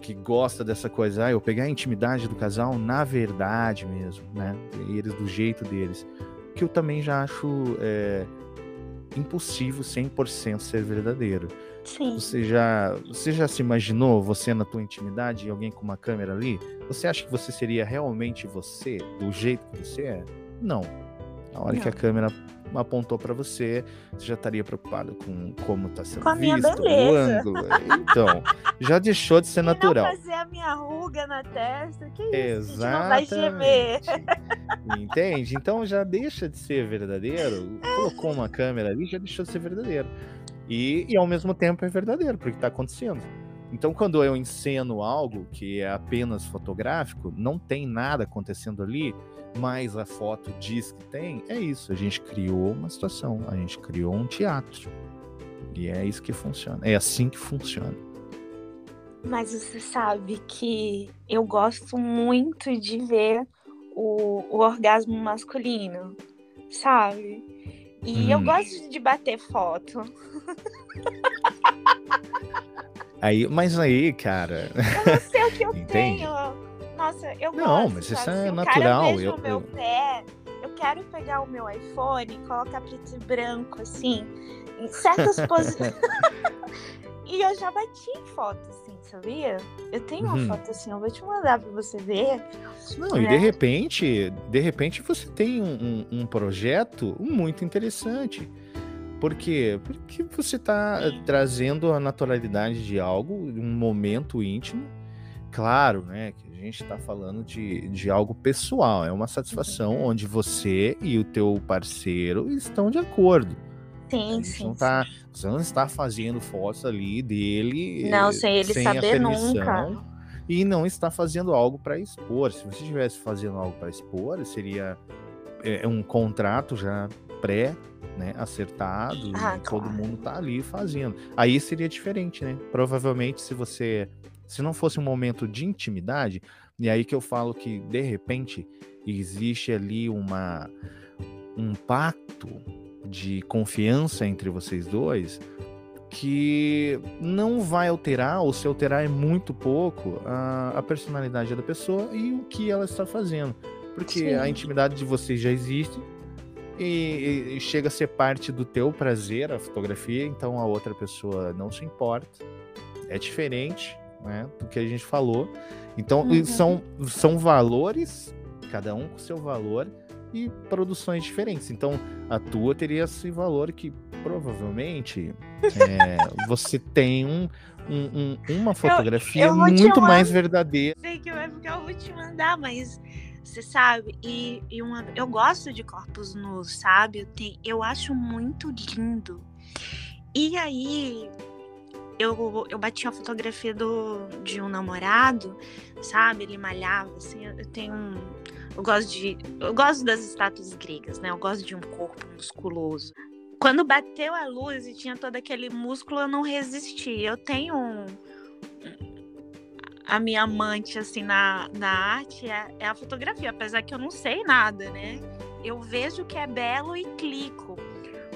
que gosta dessa coisa, ah, eu pegar a intimidade do casal na verdade mesmo, né? Eles do jeito deles. Que eu também já acho é, impossível 100% ser verdadeiro.
Sim.
Você já, você já se imaginou você na tua intimidade e alguém com uma câmera ali? Você acha que você seria realmente você, do jeito que você é? Não. Na hora Não. que a câmera apontou para você, você já estaria preocupado com como está sendo com a visto, o ângulo. Então, já deixou de ser natural.
não fazer a minha ruga na testa, que isso? Exatamente. Não vai gemer.
Entende? Então já deixa de ser verdadeiro. Colocou uma câmera ali, já deixou de ser verdadeiro. E, e ao mesmo tempo é verdadeiro, porque está acontecendo. Então, quando eu enceno algo que é apenas fotográfico, não tem nada acontecendo ali, mas a foto diz que tem, é isso. A gente criou uma situação, a gente criou um teatro. E é isso que funciona. É assim que funciona.
Mas você sabe que eu gosto muito de ver o, o orgasmo masculino, sabe? E hum. eu gosto de bater foto.
Aí, mas aí, cara.
Eu não sei o que eu tenho. Nossa, eu não, gosto.
Mas isso é natural.
eu, o meu eu... pé, eu quero pegar o meu iPhone e colocar preto e branco, assim, em certas posições. e eu já bati em foto, assim, sabia? Eu tenho uma uhum. foto assim, eu vou te mandar pra você ver.
Não, né? e de repente, de repente você tem um, um, um projeto muito interessante. Por quê? Porque você está trazendo a naturalidade de algo, um momento íntimo. Claro, né? Que gente está falando de, de algo pessoal, é uma satisfação uhum. onde você e o teu parceiro estão de acordo.
Sim, sim,
não tá, Você não está fazendo fotos ali dele.
Não, sem ele sem saber nunca.
E não está fazendo algo para expor. Se você estivesse fazendo algo para expor, seria é, um contrato já pré né, acertado, ah, claro. todo mundo tá ali fazendo. Aí seria diferente, né? Provavelmente se você se não fosse um momento de intimidade, e aí que eu falo que de repente existe ali uma um pacto de confiança entre vocês dois que não vai alterar, ou se alterar é muito pouco, a, a personalidade da pessoa e o que ela está fazendo. Porque Sim. a intimidade de vocês já existe, e, e, chega a ser parte do teu prazer a fotografia, então a outra pessoa não se importa. É diferente né, do que a gente falou. Então, uhum. são, são valores, cada um com seu valor, e produções diferentes. Então, a tua teria esse valor que provavelmente é, você tem um, um, um, uma fotografia eu, eu muito mais verdadeira.
Sei que vai ficar, eu vou te mandar, mas você sabe? E, e uma, eu gosto de corpos nus, sabe? Eu, tenho, eu acho muito lindo. E aí, eu, eu bati a fotografia do, de um namorado, sabe? Ele malhava, assim, eu tenho um. Eu gosto de. Eu gosto das estátuas gregas, né? Eu gosto de um corpo musculoso. Quando bateu a luz e tinha todo aquele músculo, eu não resisti. Eu tenho um, a minha amante, assim, na, na arte é, é, a fotografia, apesar que eu não sei nada, né? Eu vejo que é belo e clico,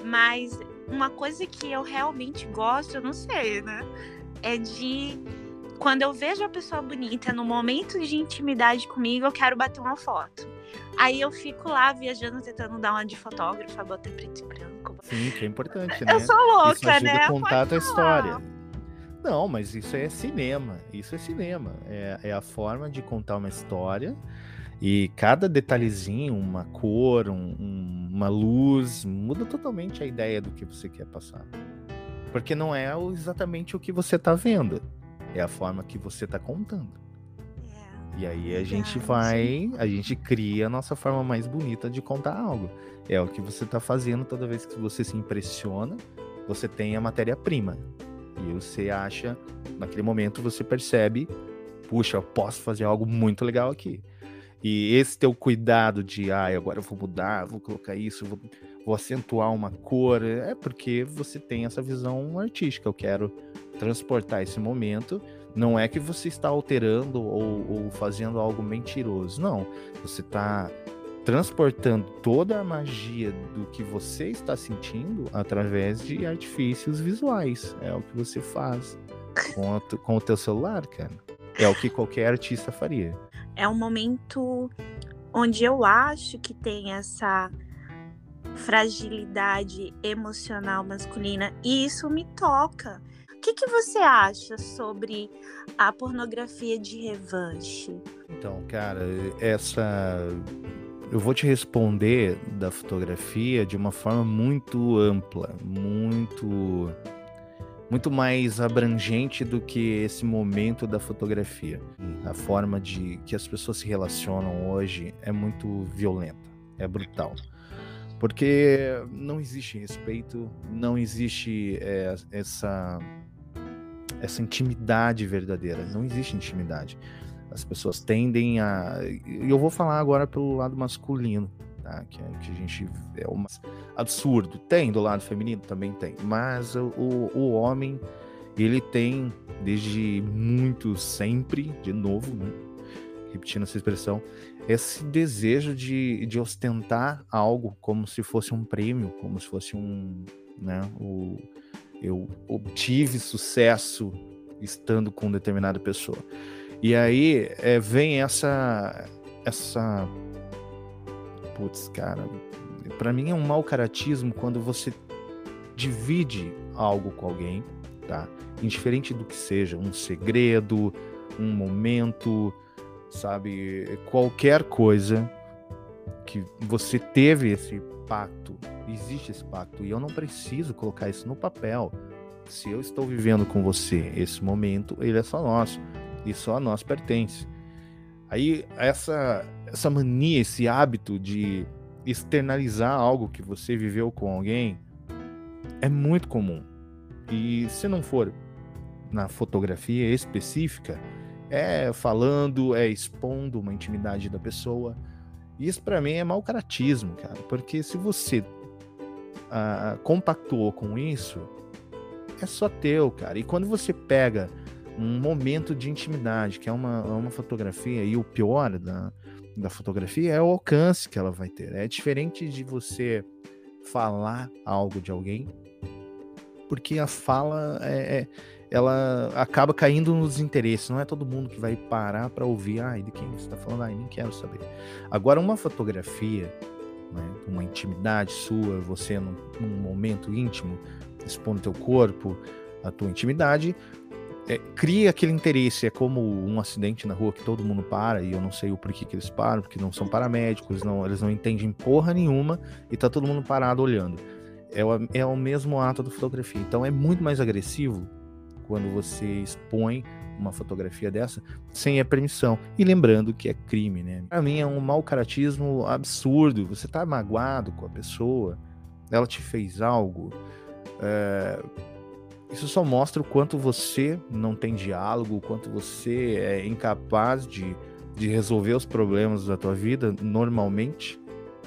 mas uma coisa que eu realmente gosto, eu não sei, né? É de quando eu vejo a pessoa bonita no momento de intimidade comigo, eu quero bater uma foto. Aí eu fico lá viajando, tentando dar uma de fotógrafa, botar preto e branco.
Sim, que é importante, né?
Eu sou louca,
Isso ajuda
né?
a contar a história. Não, mas isso é cinema. Isso é cinema. É, é, a forma de contar uma história. E cada detalhezinho, uma cor, um, um, uma luz, muda totalmente a ideia do que você quer passar. Porque não é exatamente o que você está vendo, é a forma que você está contando. É, e aí a gente vai, a gente cria a nossa forma mais bonita de contar algo. É o que você está fazendo toda vez que você se impressiona, você tem a matéria-prima. E você acha, naquele momento você percebe, puxa, eu posso fazer algo muito legal aqui. E esse teu cuidado de, ah, agora eu vou mudar, vou colocar isso, vou, vou acentuar uma cor, é porque você tem essa visão artística. Eu quero transportar esse momento. Não é que você está alterando ou, ou fazendo algo mentiroso, não. Você está transportando toda a magia do que você está sentindo através de artifícios visuais. É o que você faz com, com o teu celular, cara. É o que qualquer artista faria.
É um momento onde eu acho que tem essa fragilidade emocional masculina e isso me toca. O que, que você acha sobre a pornografia de revanche?
Então, cara, essa eu vou te responder da fotografia de uma forma muito ampla, muito muito mais abrangente do que esse momento da fotografia. A forma de que as pessoas se relacionam hoje é muito violenta, é brutal. Porque não existe respeito, não existe é, essa essa intimidade verdadeira, não existe intimidade. As pessoas tendem a. E eu vou falar agora pelo lado masculino, tá? Que, que a gente. É um absurdo. Tem do lado feminino? Também tem. Mas o, o homem, ele tem, desde muito sempre, de novo, né? repetindo essa expressão, esse desejo de, de ostentar algo como se fosse um prêmio, como se fosse um. Né, o, eu obtive sucesso estando com determinada pessoa. E aí é, vem essa. Essa. Putz, cara. Para mim é um mau caratismo quando você divide algo com alguém, tá? Indiferente do que seja, um segredo, um momento, sabe? Qualquer coisa que você teve esse pacto, existe esse pacto, e eu não preciso colocar isso no papel. Se eu estou vivendo com você esse momento, ele é só nosso e só a nós pertence. Aí essa essa mania, esse hábito de externalizar algo que você viveu com alguém é muito comum. E se não for na fotografia específica, é falando, é expondo uma intimidade da pessoa. Isso para mim é mau caratismo, cara, porque se você ah, compactuou com isso, é só teu, cara. E quando você pega um momento de intimidade, que é uma, é uma fotografia, e o pior da, da fotografia é o alcance que ela vai ter. É diferente de você falar algo de alguém, porque a fala é, é ela acaba caindo nos interesses. Não é todo mundo que vai parar para ouvir, ah, de quem você está falando, ah, nem quero saber. Agora, uma fotografia, né, uma intimidade sua, você num, num momento íntimo, expondo teu corpo, a tua intimidade, é, cria aquele interesse. É como um acidente na rua que todo mundo para, e eu não sei o porquê que eles param, porque não são paramédicos, não, eles não entendem porra nenhuma, e tá todo mundo parado olhando. É o, é o mesmo ato da fotografia. Então é muito mais agressivo quando você expõe uma fotografia dessa sem a permissão. E lembrando que é crime, né? Pra mim é um mau caratismo absurdo. Você tá magoado com a pessoa, ela te fez algo. É isso só mostra o quanto você não tem diálogo, o quanto você é incapaz de, de resolver os problemas da tua vida normalmente.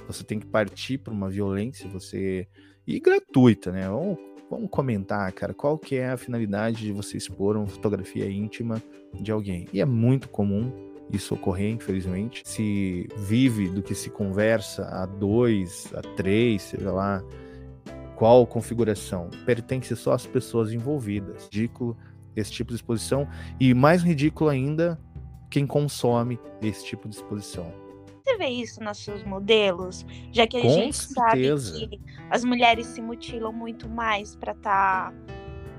Você tem que partir para uma violência, você e gratuita, né? Vamos, vamos comentar, cara, qual que é a finalidade de você expor uma fotografia íntima de alguém? E é muito comum isso ocorrer, infelizmente. Se vive do que se conversa a dois, a três, seja lá, qual configuração? Pertence só às pessoas envolvidas. Ridículo esse tipo de exposição. E mais ridículo ainda, quem consome esse tipo de exposição.
Você vê isso nos seus modelos? Já que a
Com
gente
certeza.
sabe que as mulheres se mutilam muito mais para estar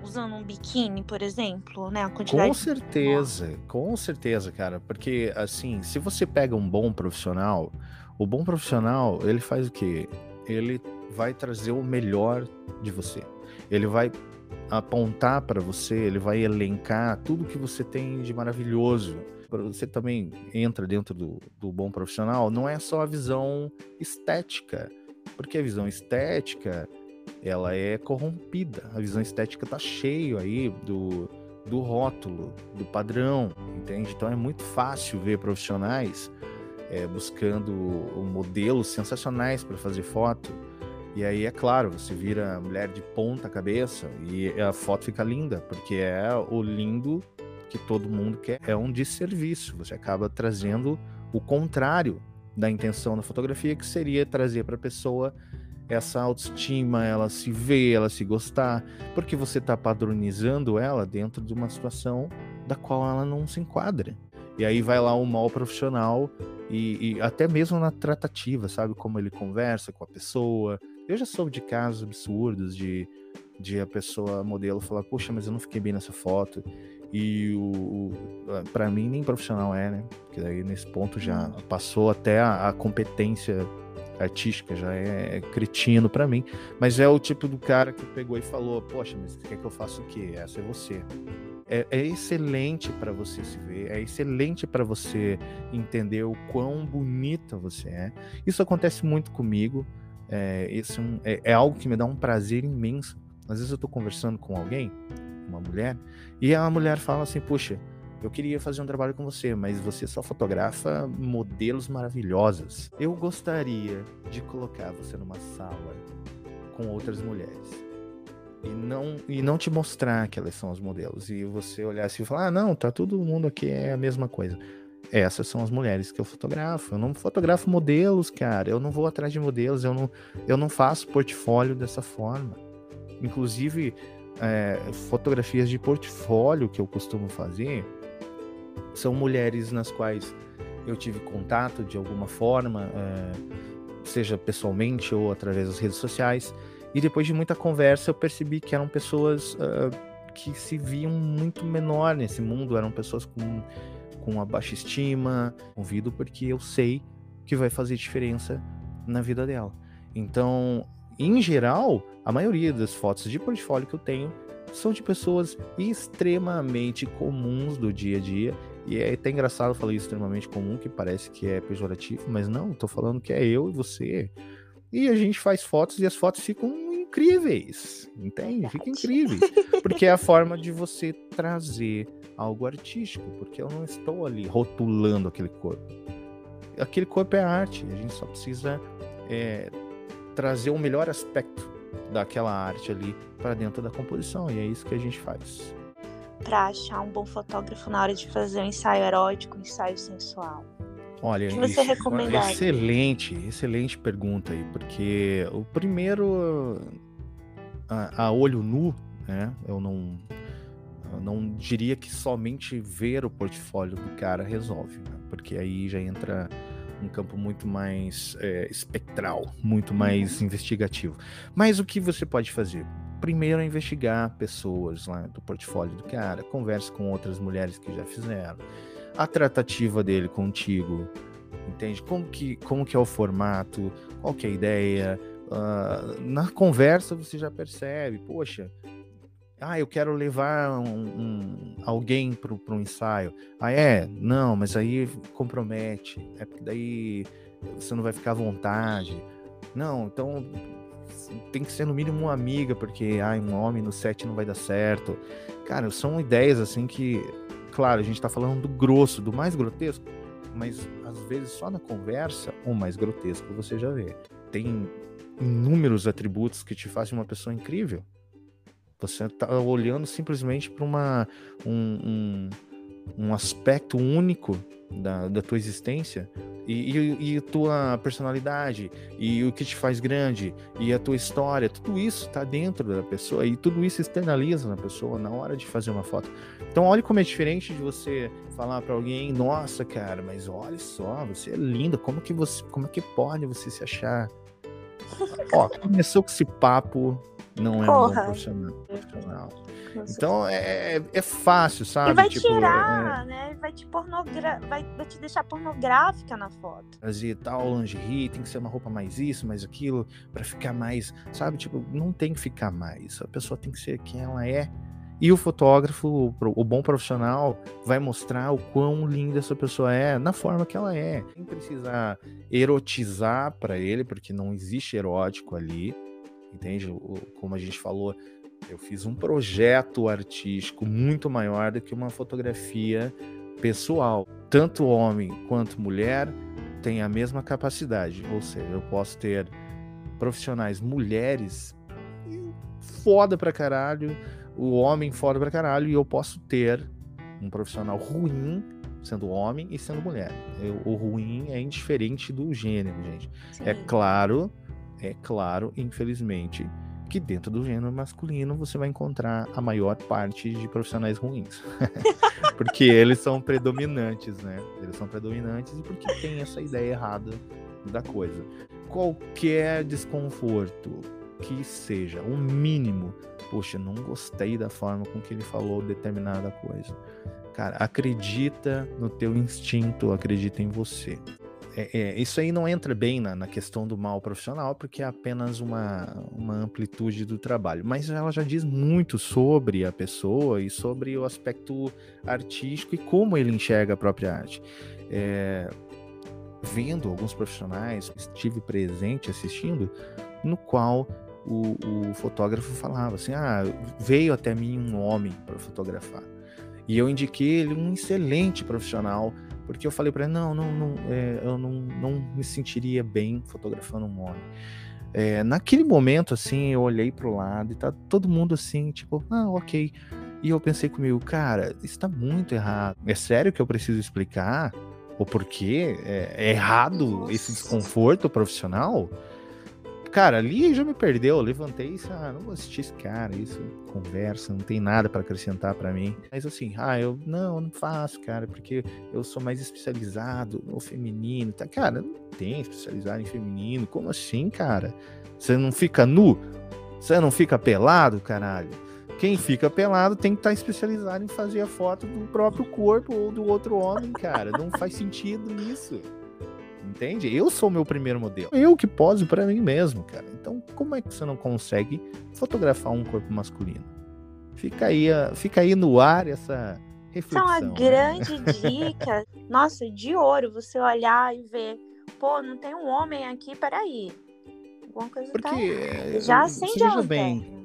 usando um biquíni, por exemplo, né? A quantidade
Com certeza, com certeza, cara. Porque, assim, se você pega um bom profissional, o bom profissional, ele faz o quê? Ele vai trazer o melhor de você. Ele vai apontar para você, ele vai elencar tudo que você tem de maravilhoso. Você também entra dentro do, do bom profissional, não é só a visão estética, porque a visão estética ela é corrompida. A visão estética tá cheio aí do, do rótulo, do padrão, entende? Então é muito fácil ver profissionais é, buscando modelos sensacionais para fazer foto e aí, é claro, você vira mulher de ponta cabeça e a foto fica linda, porque é o lindo que todo mundo quer. É um desserviço. Você acaba trazendo o contrário da intenção da fotografia, que seria trazer para a pessoa essa autoestima, ela se ver, ela se gostar, porque você está padronizando ela dentro de uma situação da qual ela não se enquadra. E aí vai lá um mal profissional e, e, até mesmo na tratativa, sabe? Como ele conversa com a pessoa, eu já soube de casos absurdos de, de a pessoa, modelo, falar, poxa, mas eu não fiquei bem nessa foto. E o, o para mim nem profissional é, né? Porque daí nesse ponto já uhum. passou até a, a competência artística, já é, é cretino para mim. Mas é o tipo do cara que pegou e falou, poxa, mas quer que eu faça o quê? Essa é você. É, é excelente para você se ver, é excelente para você entender o quão bonita você é. Isso acontece muito comigo. É, esse é, é, algo que me dá um prazer imenso. Às vezes eu estou conversando com alguém, uma mulher, e a mulher fala assim: Puxa, eu queria fazer um trabalho com você, mas você só fotografa modelos maravilhosas. Eu gostaria de colocar você numa sala com outras mulheres. E não, e não te mostrar que elas são os modelos. E você olhar assim e falar: ah, não, tá todo mundo aqui é a mesma coisa essas são as mulheres que eu fotografo. Eu não fotografo modelos, cara. Eu não vou atrás de modelos. Eu não, eu não faço portfólio dessa forma. Inclusive, é, fotografias de portfólio que eu costumo fazer são mulheres nas quais eu tive contato de alguma forma, é, seja pessoalmente ou através das redes sociais. E depois de muita conversa, eu percebi que eram pessoas uh, que se viam muito menor nesse mundo, eram pessoas com com a baixa estima, convido porque eu sei que vai fazer diferença na vida dela. Então, em geral, a maioria das fotos de portfólio que eu tenho são de pessoas extremamente comuns do dia a dia. E é até engraçado falar isso extremamente comum, que parece que é pejorativo, mas não, tô falando que é eu e você. E a gente faz fotos e as fotos ficam incríveis, entende? Ficam incríveis. Porque é a forma de você trazer algo artístico, porque eu não estou ali rotulando aquele corpo. Aquele corpo é arte, a gente só precisa é, trazer o melhor aspecto daquela arte ali para dentro da composição, e é isso que a gente faz.
Para achar um bom fotógrafo na hora de fazer um ensaio erótico, um ensaio sensual.
Olha, que você recomendaria? excelente, excelente pergunta aí, porque o primeiro a, a olho nu, né? Eu não eu não diria que somente ver o portfólio do cara resolve, né? porque aí já entra um campo muito mais é, espectral, muito mais uhum. investigativo. Mas o que você pode fazer? primeiro a investigar pessoas lá do portfólio do cara, converse com outras mulheres que já fizeram, a tratativa dele contigo, entende? Como que, como que é o formato, qual que é a ideia, uh, na conversa você já percebe, poxa, ah, eu quero levar um, um, alguém para um ensaio. Ah, é? Não, mas aí compromete. É porque daí você não vai ficar à vontade. Não, então tem que ser no mínimo uma amiga, porque ah, um homem no set não vai dar certo. Cara, são ideias assim que, claro, a gente tá falando do grosso, do mais grotesco, mas às vezes só na conversa o mais grotesco você já vê. Tem inúmeros atributos que te fazem uma pessoa incrível. Você está olhando simplesmente para uma um, um, um, aspecto único da, da tua existência e, e, e tua personalidade e o que te faz grande e a tua história, tudo isso está dentro da pessoa e tudo isso externaliza na pessoa na hora de fazer uma foto. Então olhe como é diferente de você falar para alguém, nossa cara, mas olha só, você é linda, como que você, como é que pode você se achar? Ó, começou com esse papo, não é Porra. um bom profissional. profissional. Então é, é fácil, sabe?
E vai tipo, tirar, é... né? Vai te, pornogra... vai, vai te deixar pornográfica na foto.
Fazer tal lingerie, tem que ser uma roupa mais isso, mais aquilo, para ficar mais, sabe? Tipo, não tem que ficar mais. A pessoa tem que ser quem ela é e o fotógrafo, o bom profissional, vai mostrar o quão linda essa pessoa é na forma que ela é. Sem precisar erotizar para ele, porque não existe erótico ali, entende? Como a gente falou, eu fiz um projeto artístico muito maior do que uma fotografia pessoal. Tanto homem quanto mulher têm a mesma capacidade, ou seja, eu posso ter profissionais mulheres foda pra caralho o homem foda pra caralho e eu posso ter um profissional ruim sendo homem e sendo mulher. Eu, o ruim é indiferente do gênero, gente. É Sim. É claro, é claro, infelizmente, que dentro do gênero masculino você vai encontrar a maior parte de profissionais ruins. porque eles são predominantes, né? Eles são predominantes e porque tem essa ideia errada da coisa. Qualquer desconforto, que seja, o mínimo. Poxa, não gostei da forma com que ele falou determinada coisa. Cara, acredita no teu instinto, acredita em você. É, é, isso aí não entra bem na, na, questão do mal profissional, porque é apenas uma, uma amplitude do trabalho. Mas ela já diz muito sobre a pessoa e sobre o aspecto artístico e como ele enxerga a própria arte. É, vendo alguns profissionais, estive presente assistindo, no qual o, o fotógrafo falava assim: ah, veio até mim um homem para fotografar. E eu indiquei ele um excelente profissional, porque eu falei para ele: não, não, não é, eu não, não me sentiria bem fotografando um homem. É, naquele momento, assim, eu olhei pro lado e tá todo mundo assim, tipo, ah, ok. E eu pensei comigo, cara, isso tá muito errado. É sério que eu preciso explicar o porquê? É, é errado esse desconforto profissional? Cara, ali já me perdeu. Eu levantei e disse, ah, não vou assistir esse cara, isso conversa, não tem nada para acrescentar para mim. Mas assim, ah, eu não, não faço, cara, porque eu sou mais especializado no feminino. Tá, cara, não tem especializado em feminino. Como assim, cara? Você não fica nu? Você não fica pelado, caralho? Quem fica pelado tem que estar tá especializado em fazer a foto do próprio corpo ou do outro homem, cara. Não faz sentido isso entende? Eu sou o meu primeiro modelo. Eu que poso para mim mesmo, cara. Então, como é que você não consegue fotografar um corpo masculino? Fica aí, fica aí no ar essa reflexão.
Isso é uma né? grande né? dica. Nossa, de ouro, você olhar e ver, pô, não tem um homem aqui, peraí. Alguma coisa tá Porque, tá Já acende a bem,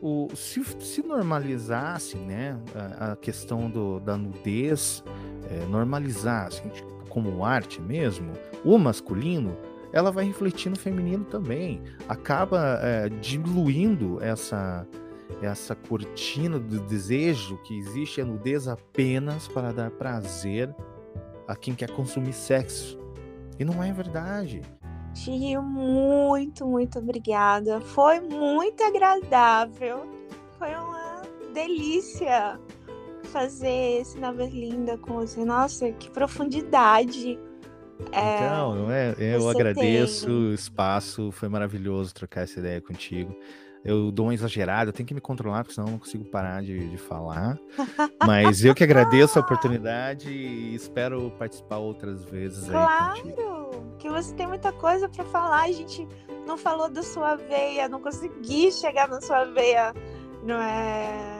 o, se, se normalizassem né, a, a questão do, da nudez, é, normalizassem, como arte mesmo, o masculino, ela vai refletir no feminino também. Acaba é, diluindo essa essa cortina do desejo que existe a nudez apenas para dar prazer a quem quer consumir sexo. E não é verdade.
Tio, muito, muito obrigada. Foi muito agradável. Foi uma delícia fazer esse Na Berlinda com você. Nossa, que profundidade.
É, então, não é? Eu agradeço tem. o espaço, foi maravilhoso trocar essa ideia contigo. eu dou uma exagerada, eu tenho que me controlar, porque senão eu não consigo parar de, de falar. Mas eu que agradeço a oportunidade e espero participar outras vezes
claro, que você tem muita coisa para falar. A gente não falou da sua veia, não consegui chegar na sua veia, não é?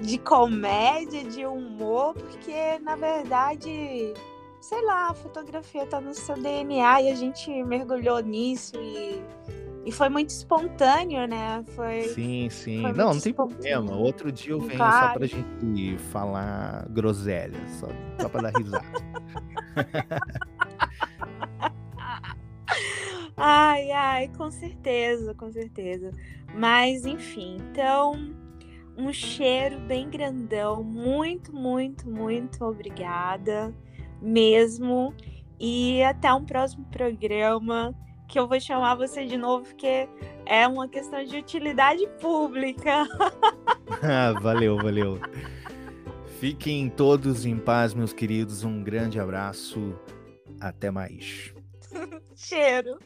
De comédia, de humor, porque na verdade sei lá, a fotografia tá no seu DNA e a gente mergulhou nisso e, e foi muito espontâneo, né? Foi,
sim, sim. Foi não, não tem problema. Outro dia eu venho claro. só pra gente falar groselha, só, só pra dar risada.
ai, ai, com certeza, com certeza. Mas, enfim, então um cheiro bem grandão. Muito, muito, muito obrigada mesmo. E até um próximo programa que eu vou chamar você de novo, porque é uma questão de utilidade pública.
ah, valeu, valeu. Fiquem todos em paz, meus queridos. Um grande abraço. Até mais.
Cheiro.